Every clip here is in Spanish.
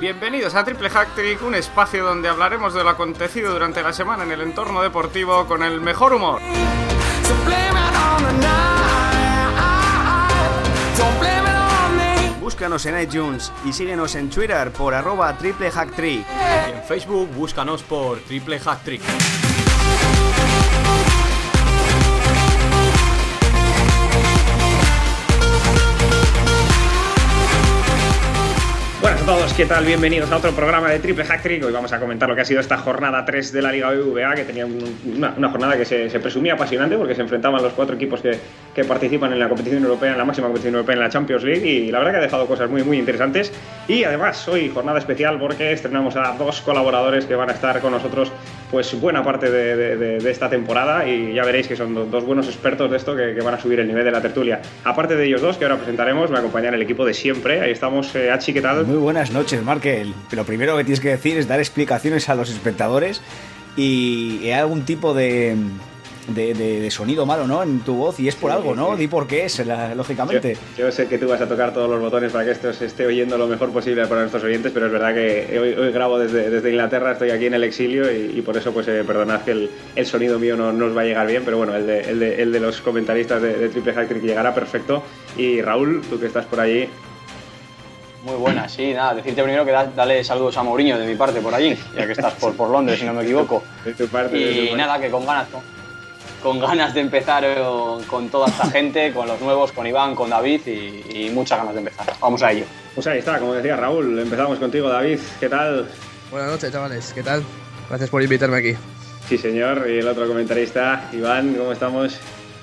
Bienvenidos a Triple Hack Trick, un espacio donde hablaremos de lo acontecido durante la semana en el entorno deportivo con el mejor humor. Búscanos en iTunes y síguenos en Twitter por arroba triplehacktrick. Y en Facebook búscanos por Triple Hack Trick. ¿Qué tal? Bienvenidos a otro programa de Triple Hack Trick. Hoy vamos a comentar lo que ha sido esta jornada 3 de la Liga BBVA, que tenía un- una, una jornada que se, se presumía apasionante porque se enfrentaban los cuatro equipos que, participan en la competición europea, en la máxima competición europea, en la Champions League, y la verdad que ha dejado cosas muy, muy interesantes. Y además, hoy jornada especial porque estrenamos a dos colaboradores que van a estar con nosotros pues buena parte de, de- esta temporada y ya veréis que son do- dos buenos expertos de esto que, van a subir el nivel de la tertulia. Aparte de ellos dos, que ahora presentaremos, me acompañan el equipo de siempre. Ahí estamos, eh, ¿qué tal? Muy buenas noches, Markel. Lo primero que tienes que decir es dar explicaciones a los espectadores y hay algún tipo de, de, de- de sonido malo, ¿no? En tu voz y es por Sí, algo, ¿no? sí. Di por qué es, la- lógicamente. Yo, yo sé que tú vas a tocar todos los botones para que esto se esté oyendo lo mejor posible para nuestros oyentes, pero es verdad que hoy, hoy grabo desde, desde Inglaterra, estoy aquí en el exilio y, y por eso pues eh, perdonad que el, el sonido mío no, no os va a llegar bien, pero bueno, el de, el de, el de los comentaristas de, de Triple Hack Trick llegará perfecto. Y Raúl, tú que estás por allí, Muy buena, sí, nada, decirte primero que da- dale saludos a Mourinho de mi parte por allí, ya que estás por, por Londres, si no me equivoco. de tu parte... de tu Y parte. nada, que con ganas, con, con ganas de empezar eh, con toda esta gente, con los nuevos, con Iván, con David y, y muchas ganas de empezar. Vamos a ello. Pues ahí está, como decía Raúl, empezamos contigo David, ¿qué tal? Buenas noches, chavales. ¿Qué tal? Gracias por invitarme aquí. Sí señor, y el otro comentarista, Iván, ¿cómo estamos?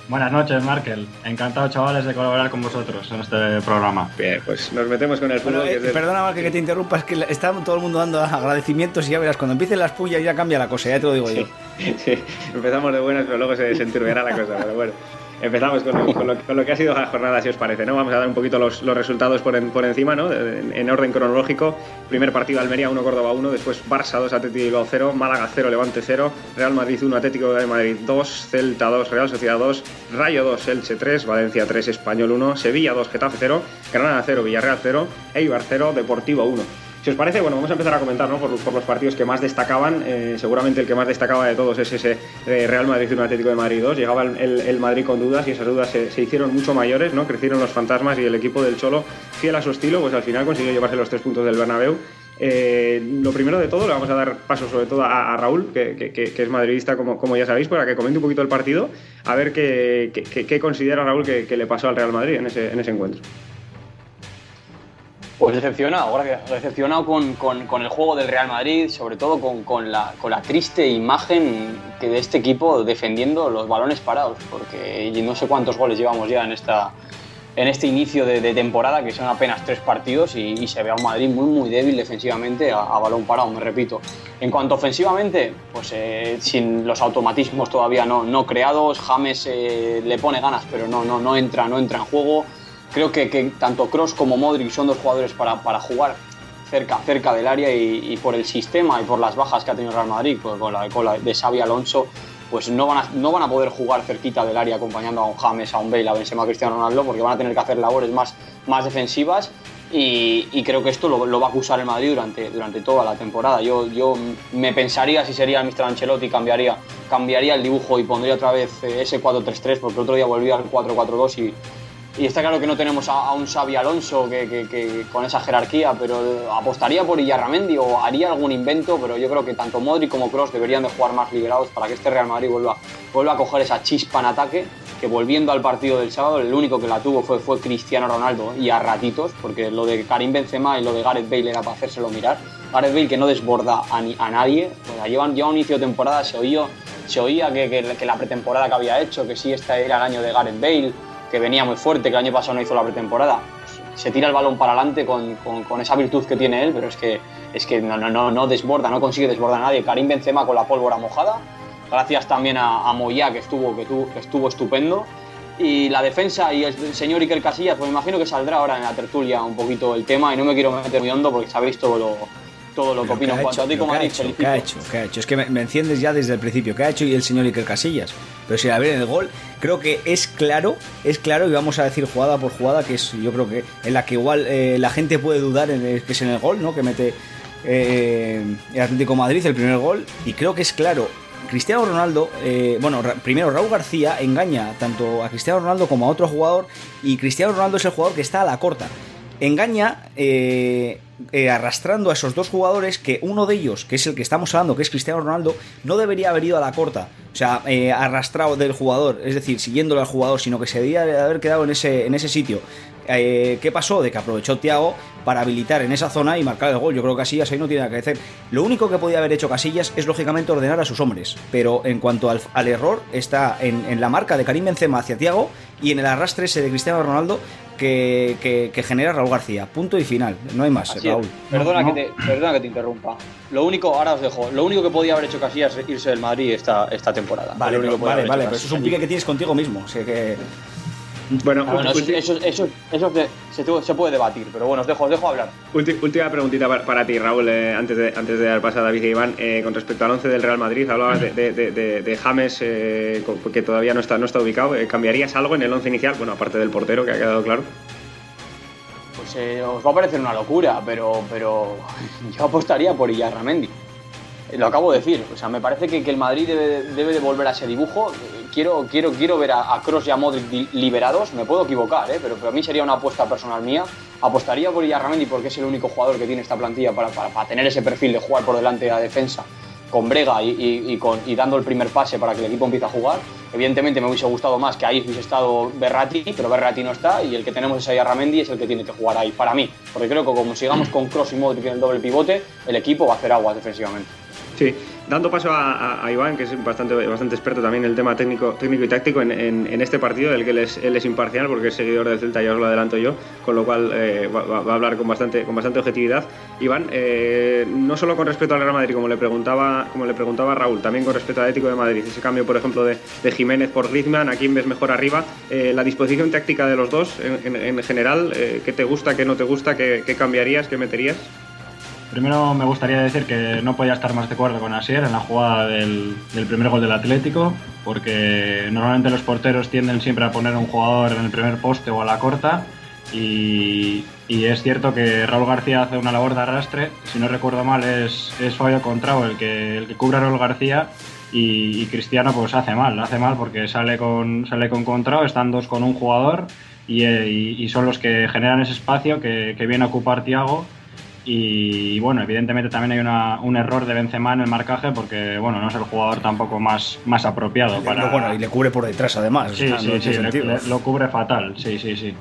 Buenas noches, Markel. Encantado, chavales, de colaborar con vosotros en este programa. Bien, pues nos metemos con el fútbol. Bueno, que eh, perdona, Markel, que te interrumpa, es que está todo el mundo dando agradecimientos y ya verás, cuando empiecen las pullas ya cambia la cosa, ya te lo digo yo. Sí, empezamos de buenas, pero luego se, se enturbiará la cosa. Pero bueno, empezamos con lo, con lo- con lo que ha sido la jornada, si os parece. ¿no? Vamos a dar un poquito los, los resultados por, en- por encima, ¿no? en, en orden cronológico. Primer partido Almería 1, Córdoba 1, después Barça 2, Atlético de Bilbao 0, Málaga 0, Levante 0, Real Madrid 1, Atlético de Madrid 2, Celta 2, Real Sociedad 2, Rayo 2, Elche 3, Valencia 3, Español 1, Sevilla 2, Getafe 0, Granada 0, Villarreal 0, Eibar 0, Deportivo 1. Si os parece, bueno, vamos a empezar a comentar ¿no? por, los partidos que más destacaban. Eh, seguramente el que más destacaba de todos es ese eh, Real Madrid 1 Atlético de Madrid 2. Llegaba el, Madrid con dudas y esas dudas se, hicieron mucho mayores, ¿no? Crecieron los fantasmas y el equipo del Cholo, fiel a su estilo, pues al final consiguió llevarse los tres puntos del Bernabéu. Eh, lo primero de todo, le vamos a dar paso sobre todo a, Raúl, que, es madridista, como, como ya sabéis, para que comente un poquito el partido, a ver qué considera Raúl que, que le pasó al Real Madrid en ese, en ese encuentro. Pues decepcionado. Decepcionado con, con- con el juego del Real Madrid, sobre todo con, con la, con la triste imagen que de este equipo defendiendo los balones parados, porque no sé cuántos goles llevamos ya en, esta, en este inicio de, temporada, que son apenas tres partidos, y, se ve a un Madrid muy, muy débil defensivamente a, a balón parado, me repito. En cuanto ofensivamente, pues eh, sin los automatismos todavía no, no creados, James eh, le pone ganas, pero no, no, no, entra, no entra en juego. Creo que, que tanto Cross como Modric son dos jugadores para, para jugar cerca, cerca del área y, y por el sistema y por las bajas que ha tenido Real Madrid, pues con la, con la de Xavi Alonso, pues no van, a, no van a poder jugar cerquita del área acompañando a un James, a un Bale, a Benzema, a Cristiano Ronaldo, porque van a tener que hacer labores más, más defensivas y, creo que esto lo, va a acusar el Madrid durante, durante toda la temporada. Yo, yo me pensaría si sería el Mr. Ancelotti, cambiaría, cambiaría el dibujo y pondría otra vez eh, ese 4-3-3, porque el otro día volvía al 4-4-2 y, y está claro que no tenemos a, un Xavi Alonso que, con esa jerarquía, pero apostaría por Illarramendi o haría algún invento, pero yo creo que tanto Modric como Kroos deberían de jugar más liberados para que este Real Madrid vuelva, vuelva a coger esa chispa en ataque, que volviendo al partido del sábado, el único que la tuvo fue, fue Cristiano Ronaldo y a ratitos, porque lo de Karim Benzema y lo de Gareth Bale era para hacérselo mirar. Gareth Bale que no desborda a, a nadie, pues, llevan ya un inicio de temporada, se oía, se oía que, que- que la pretemporada que había hecho, que sí, este era el año de Gareth Bale, que venía muy fuerte, que el año pasado no hizo la pretemporada. Se tira el balón para adelante con, con, esa virtud que tiene él, pero es que, es que no, no, no, desborda, no consigue desbordar a nadie. Karim Benzema con la pólvora mojada, gracias también a, a Moya que estuvo, que, tuvo, que estuvo estupendo. Y la defensa y el señor Iker Casillas, pues me imagino que saldrá ahora en la tertulia un poquito el tema y no me quiero meter muy hondo porque sabéis todo lo, todo lo que opino en cuanto a Atlético Madrid. ¿Qué ha hecho? ¿Qué ha hecho? Es que me, me, enciendes ya desde el principio. ¿Qué ha hecho y el señor Iker Casillas? Pero si a ver en el gol, creo que es claro, es claro y vamos a decir jugada por jugada que es, yo creo que en la que igual eh, la gente puede dudar en que es en el gol, ¿no? Que mete eh, el Atlético Madrid el primer gol y creo que es claro. Cristiano Ronaldo, eh, bueno, primero Raúl García engaña tanto a Cristiano Ronaldo como a otro jugador y Cristiano Ronaldo es el jugador que está a la corta engaña eh, eh, arrastrando a esos dos jugadores que uno de ellos, que es el que estamos hablando, que es Cristiano Ronaldo, no debería haber ido a la corta, o sea, eh, arrastrado del jugador, es decir, siguiéndolo al jugador, sino que se debería haber quedado en ese, en ese sitio. Eh, ¿Qué pasó? De que aprovechó Thiago para habilitar en esa zona y marcar el gol. Yo creo que Casillas ahí no tiene nada que decir. Lo único que podía haber hecho Casillas es lógicamente ordenar a sus hombres, pero en cuanto al, al error está en, en, la marca de Karim Benzema hacia Thiago y en el arrastre ese de Cristiano Ronaldo que, que, que, genera Raúl García. Punto y final. No hay más, Así Raúl. Perdona, no. Que te, perdona que te interrumpa. Lo único, ahora os dejo, lo único que podía haber hecho Casillas es irse del Madrid esta, esta temporada. Vale, pero, vale, vale, pero eso es un pique que tienes contigo mismo. O sea que... Bueno, ah, bueno eso, eso, eso, eso se, se, puede debatir, pero bueno, os dejo, os dejo hablar. Última preguntita para, para ti, Raúl, eh, antes, de, antes de dar paso a David y Iván. Eh, con respecto al 11 del Real Madrid, hablabas de, de, de, de James, eh, que todavía no está, no está ubicado. ¿Cambiarías algo en el 11 inicial? Bueno, aparte del portero, que ha quedado claro. Pues os va a parecer una locura, pero, pero yo apostaría por Illarramendi. Lo acabo de decir, o sea, me parece que, que el Madrid debe, debe, de volver a ese dibujo. Quiero, quiero, quiero ver a, Kroos y a Modric liberados, me puedo equivocar, ¿eh? pero para mí sería una apuesta personal mía. Apostaría por Illarramendi porque es el único jugador que tiene esta plantilla para, para, para tener ese perfil de jugar por delante de la defensa con Brega y, y, con, y, dando el primer pase para que el equipo empiece a jugar. Evidentemente me hubiese gustado más que ahí hubiese estado Berratti, pero Berratti no está y el que tenemos es Ayarramendi es el que tiene que jugar ahí, para mí. Porque creo que como sigamos con Cross y Modric en el doble pivote, el equipo va a hacer aguas defensivamente. Sí, dando paso a, Iván, que es bastante, bastante experto también en el tema técnico, técnico y táctico en, en, este partido, del que él es, él es, imparcial porque es seguidor del Celta, ya os lo adelanto yo, con lo cual eh, va, a hablar con bastante, con bastante objetividad. Iván, eh, no solo con respecto al Real Madrid, como le preguntaba, como le preguntaba Raúl, también con respecto al Atlético de Madrid, ese cambio, por ejemplo, de, de Jiménez por Griezmann, a quién ves mejor arriba, eh, la disposición táctica de los dos en, en general, eh, ¿qué te gusta, qué no te gusta, qué, qué cambiarías, qué meterías? Primero me gustaría decir que no podía estar más de acuerdo con Asier en la jugada del, del, primer gol del Atlético, porque normalmente los porteros tienden siempre a poner un jugador en el primer poste o a la corta, y, y es cierto que Raúl García hace una labor de arrastre, si no recuerdo mal es, es Fabio Contrao el que, el que cubre a Raúl García, y, y, Cristiano pues hace mal, hace mal porque sale con, sale con Contrao, están dos con un jugador, y, y, son los que generan ese espacio que, que viene a ocupar Tiago y bueno, evidentemente también hay una, un error de Benzema en el marcaje porque bueno, no es el jugador tampoco más, más apropiado para... Bueno, y le cubre por detrás además. Sí, o sea, sí, no sí, le, lo cubre fatal, sí, sí, sí.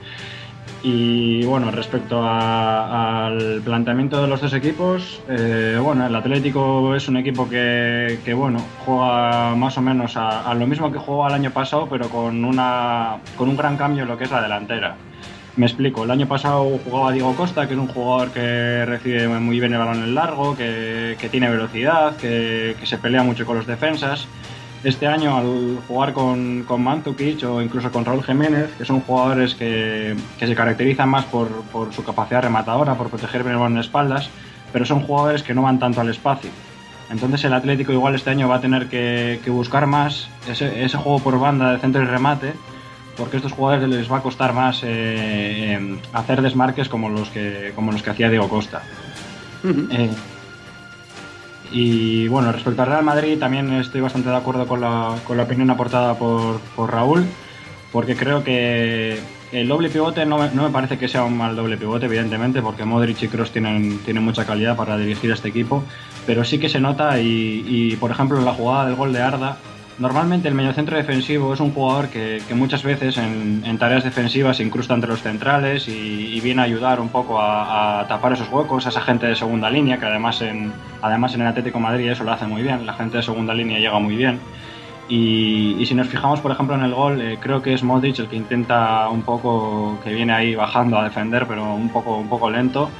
Y bueno, respecto a, al planteamiento de los dos equipos, eh, bueno, el Atlético es un equipo que, que bueno, juega más o menos a, a, lo mismo que jugó el año pasado, pero con, una, con un gran cambio en lo que es la delantera. Me explico, el año pasado jugaba Diego Costa, que es un jugador que recibe muy bien el balón en largo, que, que tiene velocidad, que, que, se pelea mucho con los defensas. Este año, al jugar con, con Mantukic o incluso con Raúl Jiménez, que son jugadores que, que se caracterizan más por, por, su capacidad rematadora, por proteger bien el balón en espaldas, pero son jugadores que no van tanto al espacio. Entonces el Atlético igual este año va a tener que, buscar más ese, ese juego por banda de centro y remate, porque a estos jugadores les va a costar más eh, eh, hacer desmarques como los que, como los que hacía Diego Costa. Uh -huh. eh, y bueno, respecto al Real Madrid, también estoy bastante de acuerdo con la, con la opinión aportada por, por, Raúl, porque creo que el doble pivote no me, no me, parece que sea un mal doble pivote, evidentemente, porque Modric y Kroos tienen, tienen mucha calidad para dirigir a este equipo, pero sí que se nota y, y por ejemplo, en la jugada del gol de Arda, Normalmente el mediocentro defensivo es un jugador que, muchas veces en, tareas defensivas se incrusta entre los centrales y, viene a ayudar un poco a, tapar esos huecos, a esa gente de segunda línea, que además en, además en el Atlético Madrid eso lo hace muy bien, la gente de segunda línea llega muy bien. Y, y si nos fijamos, por ejemplo, en el gol, eh, creo que es Modric el que intenta un poco, que viene ahí bajando a defender, pero un poco, un poco lento.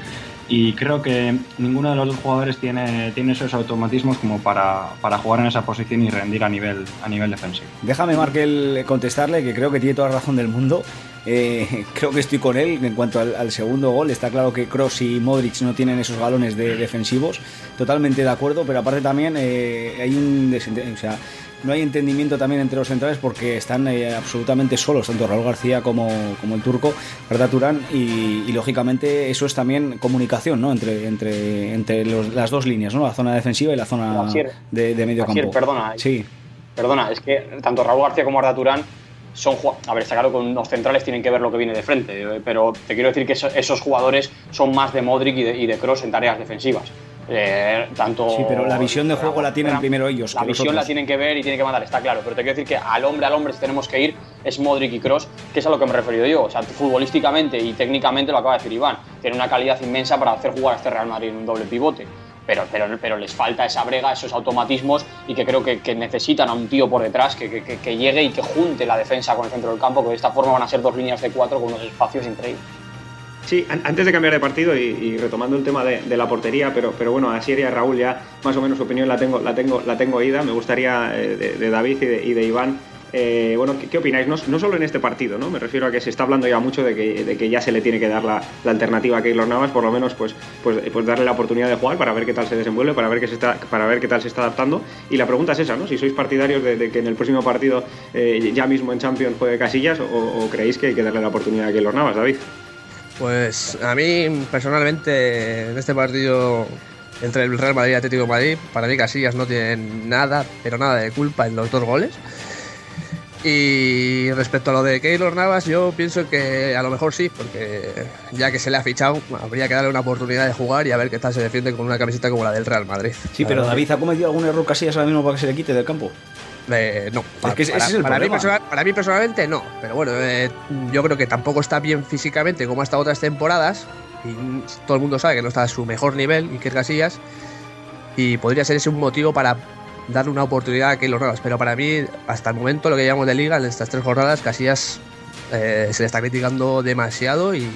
Y creo que ninguno de los dos jugadores tiene, tiene esos automatismos como para, para jugar en esa posición y rendir a nivel, a nivel defensivo. Déjame, Markel, contestarle que creo que tiene toda la razón del mundo. Eh, creo que estoy con él en cuanto al, al segundo gol. Está claro que Cross y Modric no tienen esos galones de defensivos. Totalmente de acuerdo, pero aparte también eh, hay un o no hay entendimiento también entre los centrales porque están eh, absolutamente solos, tanto Raúl García como, como el turco, Arda Turán, y, y, lógicamente eso es también comunicación ¿no? entre, entre, entre los- las dos líneas, ¿no? la zona defensiva y la zona Asier, de, de medio Asier, campo. perdona. Sí, Perdona, es que tanto Raúl García como Arda Turán son A ver, está claro que los centrales tienen que ver lo que viene de frente, eh, pero te quiero decir que eso- esos jugadores son más de Modric y de, y de Cross en tareas defensivas. Eh, tanto Sí, pero la visión de juego la tienen primero ellos La que visión nosotros. la tienen que ver y tienen que mandar, está claro. Pero te quiero decir que al hombre al hombre tenemos que ir es Modric y Cross, que es a lo que me he referido yo. O sea, futbolísticamente y técnicamente lo acaba de decir Iván. Tiene una calidad inmensa para hacer jugar a este Real Madrid en un doble pivote. Pero, pero, pero les falta esa brega, esos automatismos y que creo que, que necesitan a un tío por detrás que- que- que llegue y que junte la defensa con el centro del campo, que de esta forma van a ser dos líneas de cuatro con unos espacios increíbles. Sí, an- antes de cambiar de partido y, retomando el tema de, la portería, pero, pero bueno, a Asier y a Raúl ya más o menos su opinión la tengo, la tengo, la tengo oída. Me gustaría eh, de, David y de, Iván. eh, bueno, ¿qué, opináis? No, solo en este partido, ¿no? Me refiero a que se está hablando ya mucho de que, ya se le tiene que dar la, alternativa a Keylor Navas, por lo menos pues, pues, pues darle la oportunidad de jugar para ver qué tal se desenvuelve, para ver, qué tal se está adaptando. Y la pregunta es esa, ¿no? Si sois partidarios de, que en el próximo partido, eh, ya mismo en Champions, juegue Casillas o creéis que hay que darle la oportunidad a Keylor Navas, David. Pues a mí, personalmente, en este partido entre el Real Madrid y Atlético de Madrid, para mí Casillas no tiene nada, pero nada de culpa en los dos goles. Y respecto a lo de Keylor Navas, yo pienso que a lo mejor sí, porque ya que se le ha fichado, habría que darle una oportunidad de jugar y a ver qué tal se defiende con una camiseta como la del Real Madrid. sí, pero David ha cometido algún error Casillas ahora mismo para que se le quite del campo. Eh, no, para, que ese para- es el para mí personal- para mí personalmente no, pero bueno, eh, yo creo que tampoco está bien físicamente como ha estado otras temporadas y todo el mundo sabe que no está a su mejor nivel Iker Casillas y podría ser ese un motivo para darle una oportunidad a Keylor Navas, pero para mí hasta el momento lo que llevamos de liga en estas tres jornadas Casillas eh, se le está criticando demasiado y,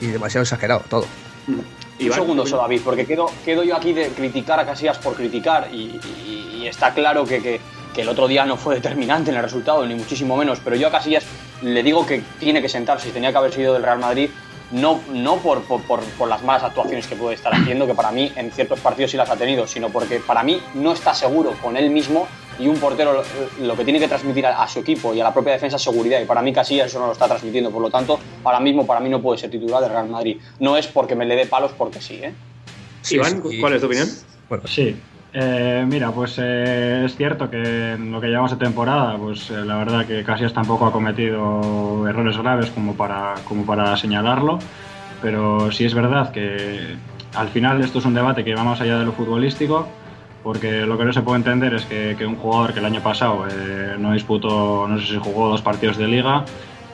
y demasiado exagerado todo. Un Iván, segundo ¿qué solo, David, porque quedo, quedo yo aquí de criticar a Casillas por criticar y, y- y está claro que, que- que el otro día no fue determinante en el resultado, ni muchísimo menos, pero yo a Casillas le digo que tiene que sentarse y tenía que haber sido del Real Madrid, no, no por, por, por- por las malas actuaciones que puede estar haciendo, que para mí en ciertos partidos sí las ha tenido, sino porque para mí no está seguro con él mismo y un portero lo, lo que tiene que transmitir a, a su equipo y a la propia defensa es seguridad y para mí Casillas eso no lo está transmitiendo, por lo tanto, ahora mismo para mí no puede ser titular del Real Madrid. No es porque me le dé palos porque sí, ¿eh? Sí, Iván, ¿cuál es tu opinión? Bueno, Sí, eh, mira, pues eh, es cierto que lo que llevamos de temporada, pues eh, la verdad que Casillas tampoco ha cometido errores graves como para, como para señalarlo, pero sí es verdad que al final esto es un debate que va más allá de lo futbolístico, porque lo que no se puede entender es que, que un jugador que el año pasado no disputó, no sé si jugó dos partidos de liga,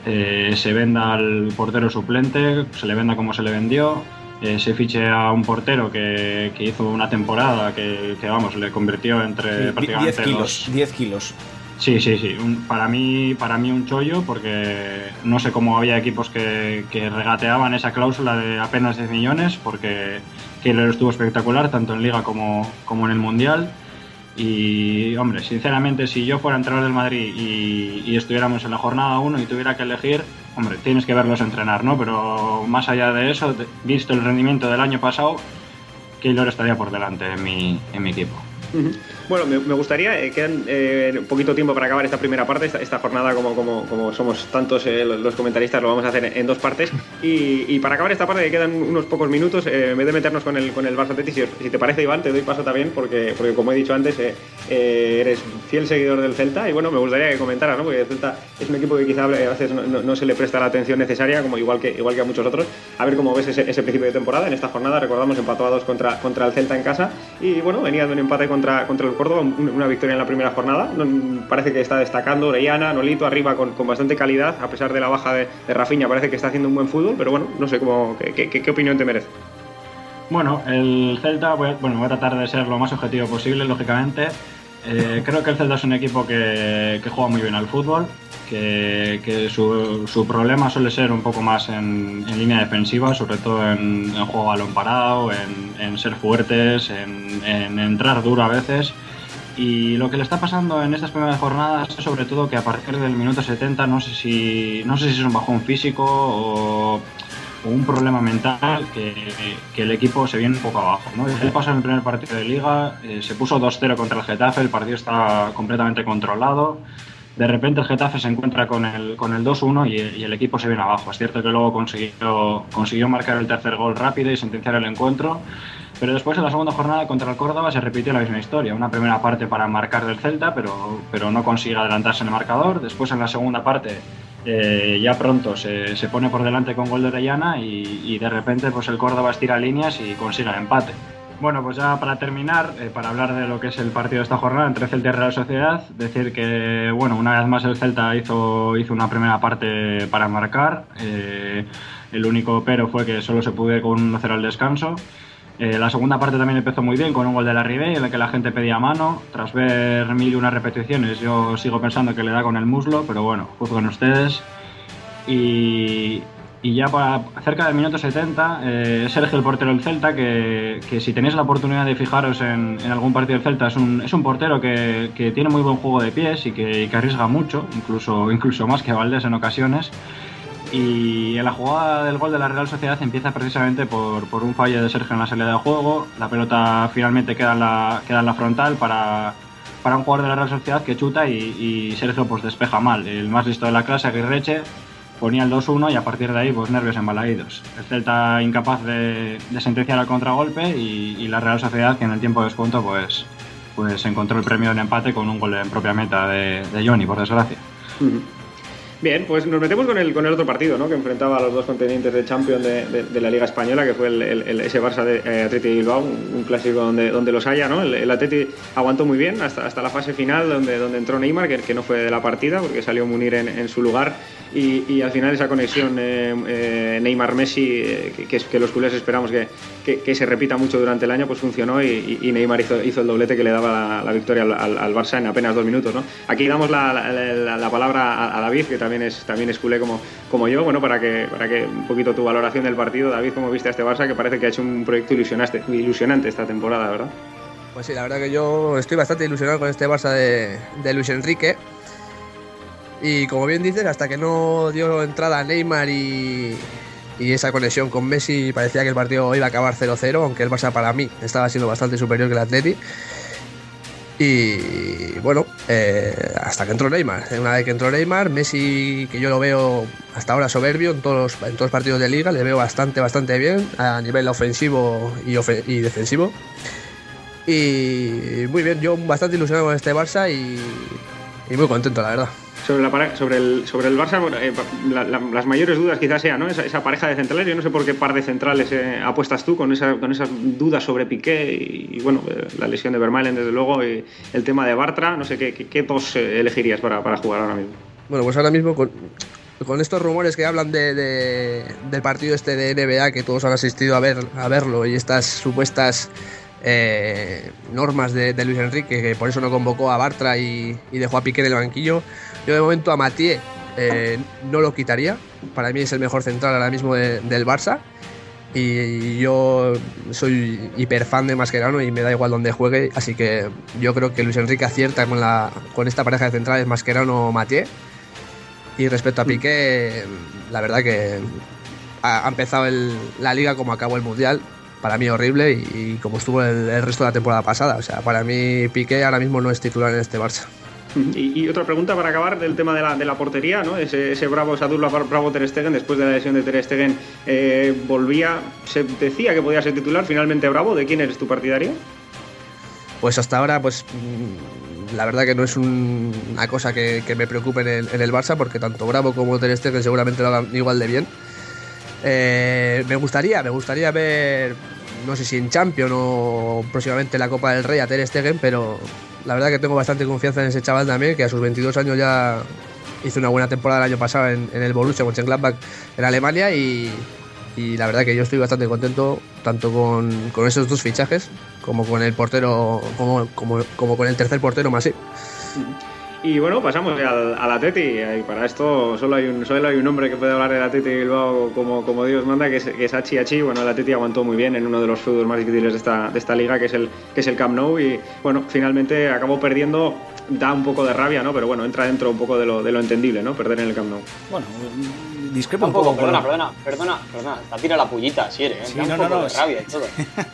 se venda al portero suplente, se le venda como se le vendió, eh, se fiche a un portero que, que hizo una temporada que, que, vamos, le convirtió entre Sí, prácticamente 10 kilos, los- 10 kilos. Sí, sí, sí. Un- para, mí, para mí un chollo porque no sé cómo había equipos que, que regateaban esa cláusula de apenas 10 millones porque Keylor estuvo espectacular tanto en Liga como, como en el Mundial. Y, hombre, sinceramente, si yo fuera entrenador del Madrid y, y estuviéramos en la jornada 1 y tuviera que elegir, hombre, tienes que verlos entrenar, ¿no? Pero más allá de eso, visto el rendimiento del año pasado, Keylor estaría por delante en mi, en mi equipo. Bueno, me, gustaría, eh, quedan eh, un poquito tiempo para acabar esta primera parte, esta, jornada como, como, somos tantos eh, los, comentaristas, lo vamos a hacer en, dos partes. Y, para acabar esta parte, que quedan unos pocos minutos, eh, en vez de meternos con el, con el Barça Atleti, si, te parece, Iván, te doy paso también, porque, porque como he dicho antes, eh, eh, eres fiel seguidor del Celta y bueno, me gustaría que comentaras, ¿no? porque el Celta es un equipo que quizá a veces no, se le presta la atención necesaria, como igual que, igual que a muchos otros. A ver cómo ves ese, ese principio de temporada. En esta jornada, recordamos, empató a dos contra, contra el Celta en casa y bueno, venía de un empate contra, contra el Córdoba, un- una victoria en la primera jornada. Parece que está destacando Orellana, Nolito arriba con, con bastante calidad, a pesar de la baja de, de Rafinha, parece que está haciendo un buen fútbol, pero bueno, no sé cómo, qué, qué- opinión te merece. Bueno, el Celta, bueno, voy a tratar de ser lo más objetivo posible, lógicamente. Eh, creo que el Celta es un equipo que, que juega muy bien al fútbol, que, que su, su, problema suele ser un poco más en, en línea defensiva, sobre todo en, en juego balón parado, en, en ser fuertes, en, entrar duro a veces. Y lo que le está pasando en estas primeras jornadas es sobre todo que a partir del minuto 70 no sé si, no sé si es un bajón físico o, un problema mental que, que, el equipo se viene un poco abajo. ¿no? El paso en el primer partido de liga eh, se puso 2-0 contra el Getafe, el partido está completamente controlado de repente el Getafe se encuentra con el, con el 2-1 y, y, el equipo se viene abajo. Es cierto que luego consiguió, consiguió marcar el tercer gol rápido y sentenciar el encuentro, pero después en la segunda jornada contra el Córdoba se repitió la misma historia. Una primera parte para marcar del Celta, pero, pero no consigue adelantarse en el marcador. Después en la segunda parte eh, ya pronto se, se, pone por delante con gol de Orellana y, de repente pues el Córdoba estira líneas y consigue el empate. Bueno, pues ya para terminar, eh, para hablar de lo que es el partido de esta jornada entre Celta y Real Sociedad, decir que, bueno, una vez más el Celta hizo, hizo una primera parte para marcar. Eh, el único pero fue que solo se pudo con un 0 al descanso. Eh, la segunda parte también empezó muy bien con un gol de la Ribey en el que la gente pedía mano. Tras ver mil y unas repeticiones, yo sigo pensando que le da con el muslo, pero bueno, juzguen ustedes. Y, y ya para cerca del minuto 70, eh, Sergio, el portero del Celta, que, que, si tenéis la oportunidad de fijaros en, en algún partido del Celta, es un, es un portero que, que, tiene muy buen juego de pies y que, y que, arriesga mucho, incluso, incluso más que Valdés en ocasiones. Y la jugada del gol de la Real Sociedad empieza precisamente por, por un fallo de Sergio en la salida de juego. La pelota finalmente queda en la, queda en la frontal para, para un jugador de la Real Sociedad que chuta y, Sergio pues despeja mal. El más listo de la clase, Aguirreche, ponía el 2-1 y a partir de ahí pues nervios embalaídos. El Celta incapaz de, de sentenciar al contragolpe y, y, la Real Sociedad que en el tiempo de descuento pues, pues encontró el premio del empate con un gol en propia meta de, de Johnny, por desgracia. Bien, pues nos metemos con el, con el otro partido, ¿no? Que enfrentaba a los dos contendientes de Champions de, de, la Liga Española, que fue el, ese Barça de eh, Atleti Bilbao, un, clásico donde, donde los haya, ¿no? El, el, Atleti aguantó muy bien hasta, hasta la fase final, donde, donde entró Neymar, que, que no fue de la partida, porque salió Munir en, en su lugar. Y, y, al final esa conexión eh, eh, Neymar-Messi, eh, que, que, los culés esperamos que, que, se repita mucho durante el año, pues funcionó y, Neymar hizo, hizo, el doblete que le daba la, victoria al, al, Barça en apenas dos minutos. ¿no? Aquí damos la, la, la palabra a, a, David, que también es, también es culé como, como yo, bueno, para que, para que un poquito tu valoración del partido, David, cómo viste a este Barça, que parece que ha hecho un proyecto ilusionante, ilusionante esta temporada, ¿verdad? Pues sí, la verdad que yo estoy bastante ilusionado con este Barça de, de Luis Enrique. Y como bien dices, hasta que no dio entrada Neymar y, y esa conexión con Messi, parecía que el partido iba a acabar 0-0, aunque el Barça para mí estaba siendo bastante superior que el Atleti. Y bueno, eh, hasta que entró Neymar. Una vez que entró Neymar, Messi, que yo lo veo hasta ahora soberbio en todos, en todos los partidos de liga, le veo bastante, bastante bien a nivel ofensivo y, y defensivo. Y muy bien, yo bastante ilusionado con este Barça y, y muy contento, la verdad sobre, la, sobre, el, sobre el Barça, bueno, eh, la, la, las mayores dudas quizás sean ¿no? esa, esa, pareja de centrales. Yo no sé por qué par de centrales eh, apuestas tú con, esa, con esas dudas sobre Piqué y, y bueno, eh, la lesión de Vermaelen, desde luego, y el tema de Bartra. No sé qué, qué, qué dos elegirías para, para, jugar ahora mismo. Bueno, pues ahora mismo con, con estos rumores que hablan de, de, del partido este de NBA, que todos han asistido a, ver, a verlo, y estas supuestas. Eh, normas de, de, Luis Enrique, que por eso no convocó a Bartra y, y dejó a Piqué en el banquillo. Yo de momento a Mathieu eh, no lo quitaría. Para mí es el mejor central ahora mismo de, del Barça. Y yo soy hiper fan de Mascherano y me da igual donde juegue. Así que yo creo que Luis Enrique acierta con, la, con esta pareja de centrales Mascherano-Mathieu. Y respecto a Piqué, la verdad que ha, ha empezado el, la liga como acabó el Mundial. Para mí horrible y, y como estuvo el, el resto de la temporada pasada. O sea, para mí Piqué ahora mismo no es titular en este Barça. Y, y, otra pregunta para acabar del tema de la, de la portería, ¿no? Ese, ese bravo, esa dupla bravo Ter Stegen, después de la lesión de Ter Stegen, eh, volvía, se decía que podía ser titular, finalmente Bravo, ¿de quién eres tu partidario? Pues hasta ahora, pues la verdad que no es un, una cosa que, que me preocupe en el, en el, Barça, porque tanto Bravo como Ter Stegen seguramente lo hagan igual de bien. Eh, me gustaría, me gustaría ver, no sé si en Champions o próximamente la Copa del Rey a Ter Stegen, pero la verdad que tengo bastante confianza en ese chaval también, que a sus 22 años ya hizo una buena temporada el año pasado en, en el Borussia Mönchengladbach en Alemania y, la verdad que yo estoy bastante contento tanto con, esos dos fichajes, como con el portero, como, como, con el tercer portero más. Y bueno, pasamos al, al Atleti. Y para esto solo hay, un, solo hay un hombre que puede hablar del Atleti Bilbao como, como Dios manda, que es, que es Hachi Hachi. Bueno, el Atleti aguantó muy bien en uno de los feudos más difíciles de esta, de esta liga, que es, el, que es el Camp Nou. Y bueno, finalmente acabó perdiendo. Da un poco de rabia, ¿no? Pero bueno, entra dentro un poco de lo, de lo entendible, ¿no? Perder en el Camp Nou. Bueno, discrepo un poco perdona, perdona, perdona, perdona. Te tira la pullita, si eres, ¿eh? Sí, Da un no, no, poco no, de rabia y todo.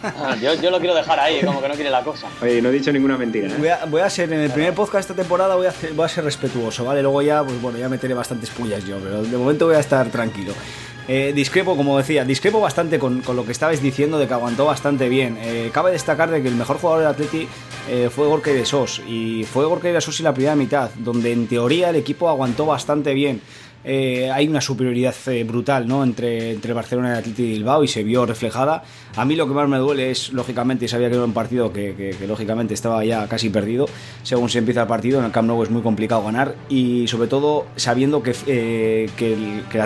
Ah, yo, yo lo quiero dejar ahí, como que no quiere la cosa. Oye, no he dicho ninguna mentira, ¿eh? Voy a, voy a ser, en el primer podcast de esta temporada voy a, hacer- voy a ser respetuoso, ¿vale? Luego ya, pues bueno, ya meteré bastantes pullas yo, pero de momento voy a estar tranquilo. Eh, discrepo, como decía, discrepo bastante con, con lo que estabais diciendo de que aguantó bastante bien. Eh, cabe destacar de que el mejor jugador del Atleti eh, fue Gorka de Sos y fue Gorka de Sos en la primera mitad, donde en teoría el equipo aguantó bastante bien. Eh, hay una superioridad eh, brutal ¿no? entre, entre Barcelona y el Atleti de Bilbao y se vio reflejada. A mí lo que más me duele es, lógicamente, sabía que era un partido que, lógicamente estaba ya casi perdido. Según se empieza el partido, en el Camp Nou es muy complicado ganar y sobre todo sabiendo que, eh, que, el,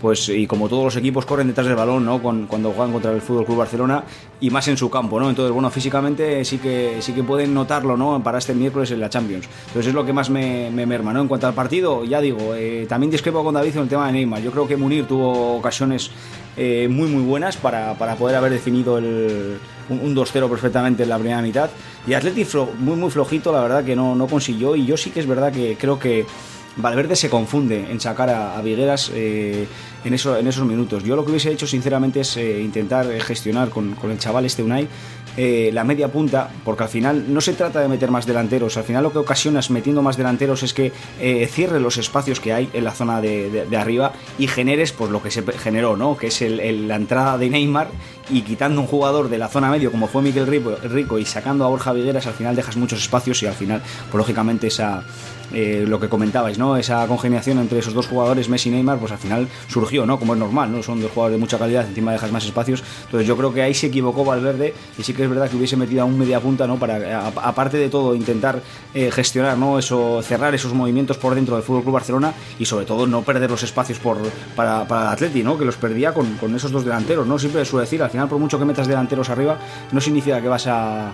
pues y como todos los equipos corren detrás del balón, ¿no? Cuando juegan contra el Fútbol Club Barcelona y más en su campo, ¿no? Entonces, bueno, físicamente sí que sí que pueden notarlo, ¿no? Para este miércoles en la Champions. Entonces es lo que más me, me merma, ¿no? En cuanto al partido, ya digo, eh, también discrepo con David en el tema de Neymar. Yo creo que Munir tuvo ocasiones eh, muy muy buenas para, para poder haber definido el, un, un 2-0 perfectamente en la primera mitad. Y Atleti muy muy flojito, la verdad que no, no consiguió. Y yo sí que es verdad que creo que Valverde se confunde en sacar a, Vigueras eh, en, eso, en esos minutos. Yo lo que hubiese hecho sinceramente es eh, intentar eh, gestionar con, el chaval este Unai la media punta, porque al final no se trata de meter más delanteros, al final lo que ocasionas metiendo más delanteros es que eh, cierre los espacios que hay en la zona de, arriba y generes pues lo que se generó, ¿no? que es el- la entrada de Neymar y quitando un jugador de la zona medio como fue Miquel Rico, Rico y sacando a Borja Vigueras al final dejas muchos espacios y al final pues lógicamente esa eh, lo que comentabais, ¿no? Esa congeniación entre esos dos jugadores, Messi y Neymar, pues al final surgió, ¿no? Como es normal, ¿no? Son dos jugadores de mucha calidad, encima dejas más espacios. Entonces yo creo que ahí se equivocó Valverde y sí que es verdad que hubiese metido a un media punta, ¿no? Para, aparte de todo, intentar eh, gestionar, ¿no? Eso, cerrar esos movimientos por dentro del Fútbol Club Barcelona y sobre todo no perder los espacios por, para, para el Atleti, ¿no? Que los perdía con, con esos dos delanteros, ¿no? Siempre suele decir, al final por mucho que metas delanteros arriba, no significa que vas a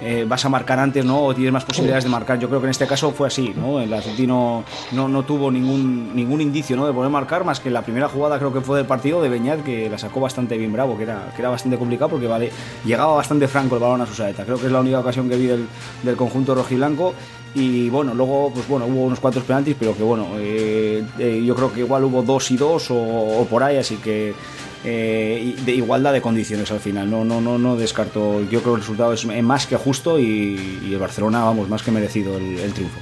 eh, vas a marcar antes, ¿no? O tienes más posibilidades de marcar. Yo creo que en este caso fue así, ¿no? El Atleti no, no, no tuvo ningún, ningún indicio, ¿no? De poder marcar, más que en la primera jugada creo que fue del partido de Beñat, que la sacó bastante bien bravo, que era, que era bastante complicado porque vale, llegaba bastante franco el balón a su saeta. Creo que es la única ocasión que vi del, del conjunto rojiblanco. Y bueno, luego, pues bueno, hubo unos cuantos penaltis, pero que bueno, eh, eh, yo creo que igual hubo dos y dos o, o por ahí, así que eh, de igualdad de condiciones al final. No, no, no, no descarto. Yo creo que el resultado es más que justo y, el Barcelona, vamos, más que merecido el, triunfo.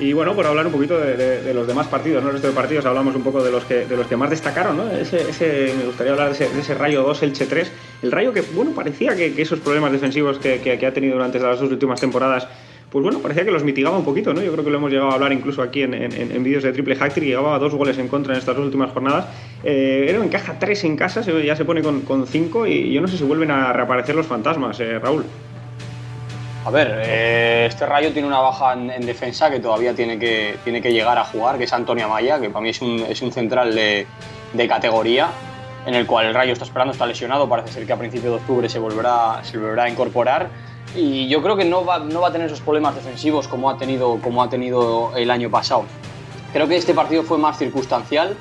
Y bueno, por hablar un poquito de, los demás partidos, ¿no? El resto de partidos, hablamos un poco de los que, de los que más destacaron, ¿no? Ese, ese- me gustaría hablar de ese, Rayo 2, Elche 3. El Rayo que, bueno, parecía que, esos problemas defensivos que, que- ha tenido durante las dos últimas temporadas, pues bueno, parecía que los mitigaba un poquito, ¿no? Yo creo que lo hemos llegado a hablar incluso aquí en, en- vídeos de Triple Hack llegaba a dos goles en contra en estas dos últimas jornadas. Eh, Ero encaja tres en casa, ya se pone con, cinco y yo no sé si vuelven a reaparecer los fantasmas, eh, Raúl. A ver, eh, este Rayo tiene una baja en, en defensa que todavía tiene que, tiene que llegar a jugar, que es Antonio Amaya, que para mí es un, es un central de, de categoría, en el cual el Rayo está esperando, está lesionado, parece ser que a principios de octubre se volverá, se volverá a incorporar. Y yo creo que no va, no va a tener esos problemas defensivos como ha tenido, como ha tenido el año pasado. Creo que este partido fue más circunstancial,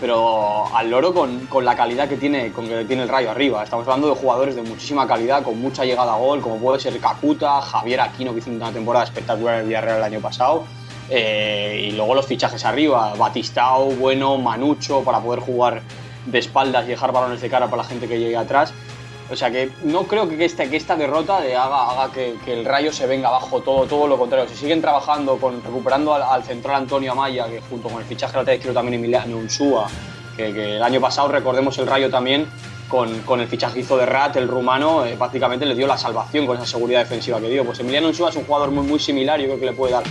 pero al loro con, con la calidad que tiene, con que tiene el Rayo arriba. Estamos hablando de jugadores de muchísima calidad, con mucha llegada a gol, como puede ser Kakuta, Javier Aquino, que hizo una temporada espectacular en el Villarreal el año pasado. eh, y luego los fichajes arriba, Batistao, Bueno, Manucho, para poder jugar de espaldas y dejar balones de cara para la gente que llegue atrás. O sea que no creo que esta, que esta derrota de haga, haga que, que el Rayo se venga abajo, todo, todo lo contrario. Si siguen trabajando, con, recuperando al, al central Antonio Amaya, que junto con el fichaje lateral izquierdo también Emiliano Unsúa, que, el año pasado, recordemos el Rayo también, con, con el hizo de Rat, el rumano, eh, prácticamente le dio la salvación con esa seguridad defensiva que dio. Pues Emiliano Unsúa es un jugador muy, muy similar, yo creo que le puede dar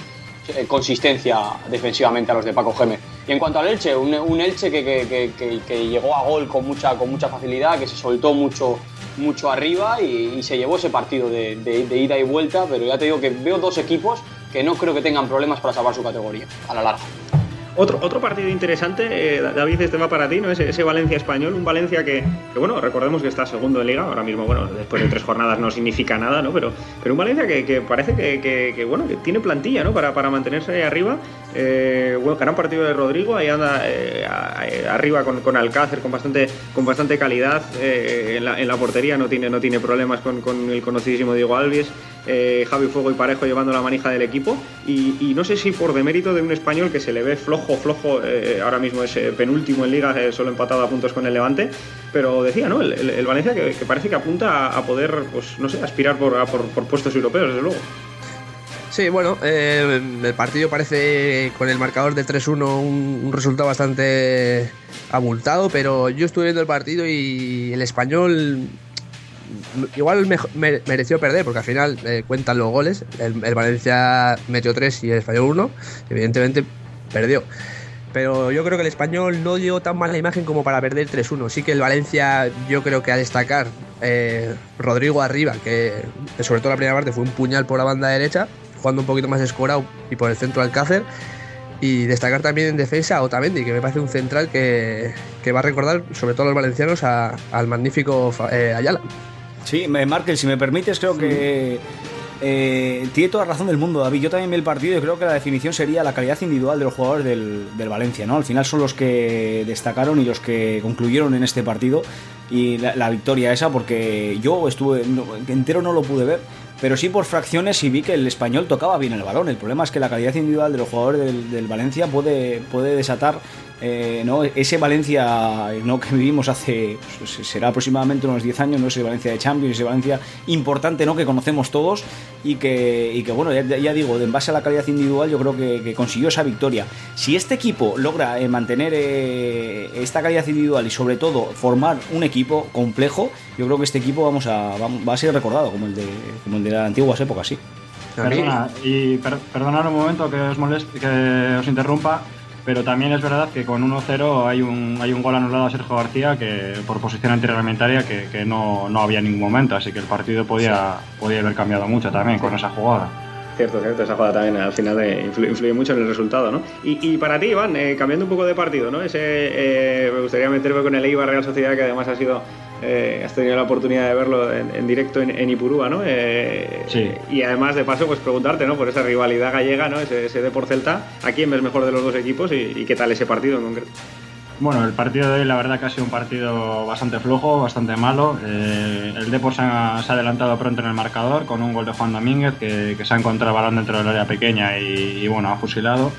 eh, consistencia defensivamente a los de Paco Gémez. Y en cuanto al Elche, un, un Elche que- que- que- que llegó a gol con mucha, con mucha facilidad, que se soltó mucho, mucho arriba y, se llevó ese partido de- de ida y vuelta, pero ya te digo que veo dos equipos que no creo que tengan problemas para salvar su categoría a la larga. Otro, otro partido interesante, eh, David, este va para ti, ¿no? Ese, Valencia español, un Valencia que, que, bueno, recordemos que está segundo en liga, ahora mismo, bueno, después de tres jornadas no significa nada, ¿no? Pero, pero un Valencia que, parece que, que, bueno, que tiene plantilla, ¿no? Para, para mantenerse ahí arriba. Eh, bueno, gran partido de Rodrigo, ahí anda eh, arriba con, con, Alcácer, con bastante, con bastante calidad. Eh, en, la, en, la, portería no tiene, no tiene problemas con, el conocidísimo Diego Alves. Eh, Javi Fuego y Parejo llevando la manija del equipo. Y, y, no sé si por demérito de un español que se le ve flojo, flojo, eh, ahora mismo es eh, penúltimo en liga, eh, solo empatado a puntos con el Levante. Pero decía, ¿no? El, Valencia que, parece que apunta a, poder, pues no sé, aspirar por, por, puestos europeos, desde luego. Sí, bueno, el partido parece con el marcador de 3-1 un, resultado bastante abultado, pero yo estuve viendo el partido y el español igual me, me, mereció perder, porque al final cuentan los goles. El, el, Valencia metió 3 y el español 1, evidentemente perdió. Pero yo creo que el español no dio tan mala imagen como para perder 3-1. Sí que el Valencia, yo creo que a destacar eh, Rodrigo arriba, que sobre todo la primera parte fue un puñal por la banda derecha, jugando un poquito más escorado y por el centro Alcácer. Y destacar también en defensa a Otamendi, que me parece un central que, que va a recordar, sobre todo los valencianos, a, al magnífico eh, Ayala. Sí, Markel, si me permites, creo que eh, tiene toda razón del mundo, David. Yo también vi el partido y creo que la definición sería la calidad individual de los jugadores del, del, Valencia, ¿no? Al final son los que destacaron y los que concluyeron en este partido y la, victoria esa, porque yo estuve entero no lo pude ver, pero sí por fracciones y vi que el español tocaba bien el balón. El problema es que la calidad individual de los jugadores del, del Valencia puede, puede desatar eh, ¿no? ese Valencia ¿no? que vivimos hace, pues, será aproximadamente unos 10 años, ¿no? ese Valencia de Champions, ese Valencia importante ¿no? que conocemos todos y que, y que bueno, ya, ya, digo, en base a la calidad individual yo creo que, que consiguió esa victoria. Si este equipo logra eh, mantener eh, esta calidad individual y sobre todo formar un equipo complejo, yo creo que este equipo vamos a, va a ser recordado como el de, como el de las antiguas épocas, sí. Perdona, y per, perdonad un momento que os moleste, que os interrumpa, pero también es verdad que con 1-0 hay un, hay un gol anulado a Sergio García que por posición antirreglamentaria que, que no, no, había en ningún momento, así que el partido podía, sí. podía haber cambiado mucho también sí. con esa jugada. Cierto, cierto, esa jugada también al final eh, influye, influye, mucho en el resultado, ¿no? Y, y para ti, Iván, eh, cambiando un poco de partido, ¿no? Ese, eh, me gustaría meterme con el Eibar Real Sociedad, que además ha sido eh, has tenido la oportunidad de verlo en, en directo en, en, Ipurúa, ¿no? Eh, sí. Y además, de paso, pues preguntarte, ¿no? Por esa rivalidad gallega, ¿no? Ese, ese de por Celta, ¿a quién ves mejor de los dos equipos y, y, qué tal ese partido en concreto? Bueno, el partido de hoy la verdad que ha sido un partido bastante flojo, bastante malo. Eh, el Depor se ha, se ha, adelantado pronto en el marcador con un gol de Juan Domínguez que, que se ha encontrado balón dentro del área pequeña y, y, bueno, ha fusilado.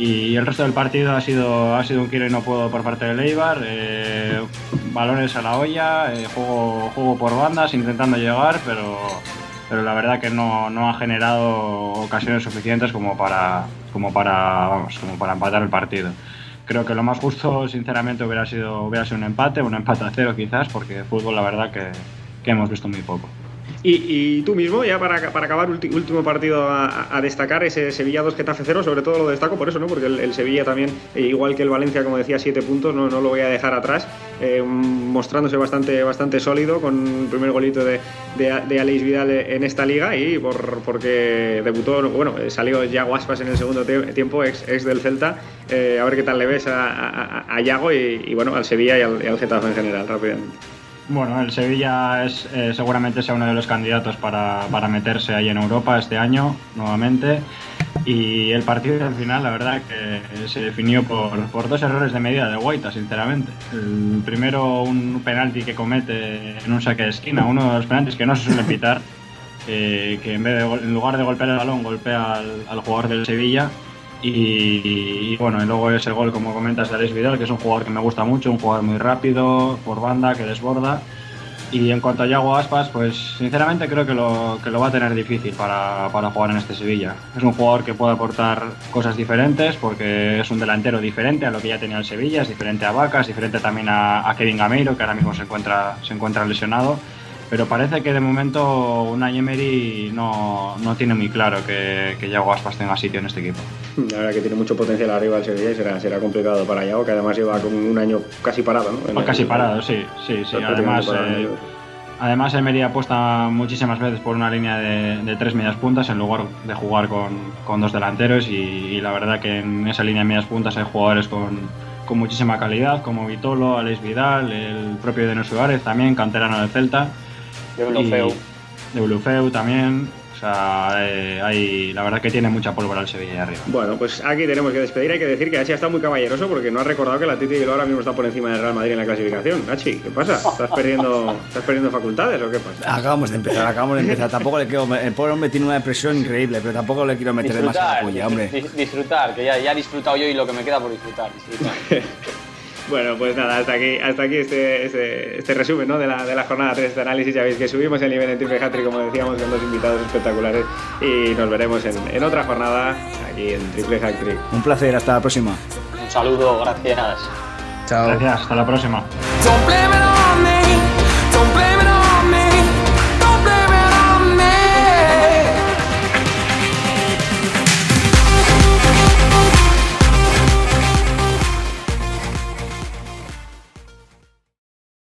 Y el resto del partido ha sido, ha sido un quiero y no puedo por parte del Eibar. Eh, balones a la olla, eh, juego, juego por bandas, intentando llegar, pero, pero la verdad que no, no ha generado ocasiones suficientes como para, como para, vamos, como para empatar el partido creo que lo más justo, sinceramente, hubiera sido, hubiera sido un empate, un empate a cero quizás, porque de fútbol la verdad que, que hemos visto muy poco. Y, y, tú mismo, ya para, para acabar, último partido a, destacar, ese Sevilla 2 Getafe 0, sobre todo lo destaco por eso, ¿no? Porque el, el Sevilla también, eh, igual que el Valencia, como decía, 7 puntos, no, no, lo voy a dejar atrás, eh, mostrándose bastante, bastante sólido con un primer golito de, de, Aleix Vidal en esta liga y por, porque debutó, bueno, salió Yago Aspas en el segundo tiempo, ex, ex del Celta, eh, a ver qué tal le ves a, a, a Yago y, y, bueno, al Sevilla y al, y al Getafe en general, rápidamente. Bueno, el Sevilla es, eh, seguramente sea uno de los candidatos para, para, meterse ahí en Europa este año nuevamente. Y el partido al final, la verdad, que se definió por, por dos errores de medida de Guaita, sinceramente. El primero, un penalti que comete en un saque de esquina, uno de los penaltis que no se suele pitar, eh, que en, vez de, en lugar de golpear el balón, golpea al, al jugador del Sevilla y, bueno, y luego ese gol, como comentas, de Alex Vidal, que es un jugador que me gusta mucho, un jugador muy rápido, por banda, que desborda. Y en cuanto a Yago Aspas, pues sinceramente creo que lo, que lo va a tener difícil para, para, jugar en este Sevilla. Es un jugador que puede aportar cosas diferentes porque es un delantero diferente a lo que ya tenía el Sevilla, es diferente a Vacas, diferente también a, a Kevin Gameiro, que ahora mismo se encuentra, se encuentra lesionado pero parece que de momento Unai Emery no, no tiene muy claro que, que Yago Aspas tenga sitio en este equipo. La verdad que tiene mucho potencial arriba el Sevilla y será, será complicado para Yago, que además lleva como un año casi parado, ¿no? En casi el, parado, sí, sí, sí. Además, eh, Además, Emery apuesta muchísimas veces por una línea de, tres medias puntas en lugar de jugar con, dos delanteros y, la verdad que en esa línea de medias puntas hay jugadores con, muchísima calidad como Vitolo, Alex Vidal, el propio Denis Suárez también, canterano del Celta. De Blufeu. De Blufeu también. O sea, eh, la verdad que tiene mucha pólvora el Sevilla ahí arriba. Bueno, pues aquí tenemos que despedir. Hay que decir que Hachi ha estado muy caballeroso porque no ha recordado que la Titi Bilbao ahora mismo está por encima del Real Madrid en la clasificación. Hachi, ¿qué pasa? ¿Estás perdiendo, ¿Estás perdiendo facultades o qué pasa? Acabamos de empezar, acabamos de empezar. tampoco le quiero. El pobre hombre tiene una depresión increíble, pero tampoco le quiero meter demasiado puya, hombre. Disfrutar, que ya, ya he disfrutado yo y lo que me queda por disfrutar. disfrutar. Bueno, pues nada, hasta aquí, hasta aquí este, este, este resumen ¿no? de, la, de la jornada 3 de análisis. Ya veis que subimos el nivel en Triple Hattrick, como decíamos, con dos invitados espectaculares. Y nos veremos en, en otra jornada aquí en Triple Hattrick. Un placer, hasta la próxima. Un saludo, gracias. Chao. Gracias, hasta la próxima.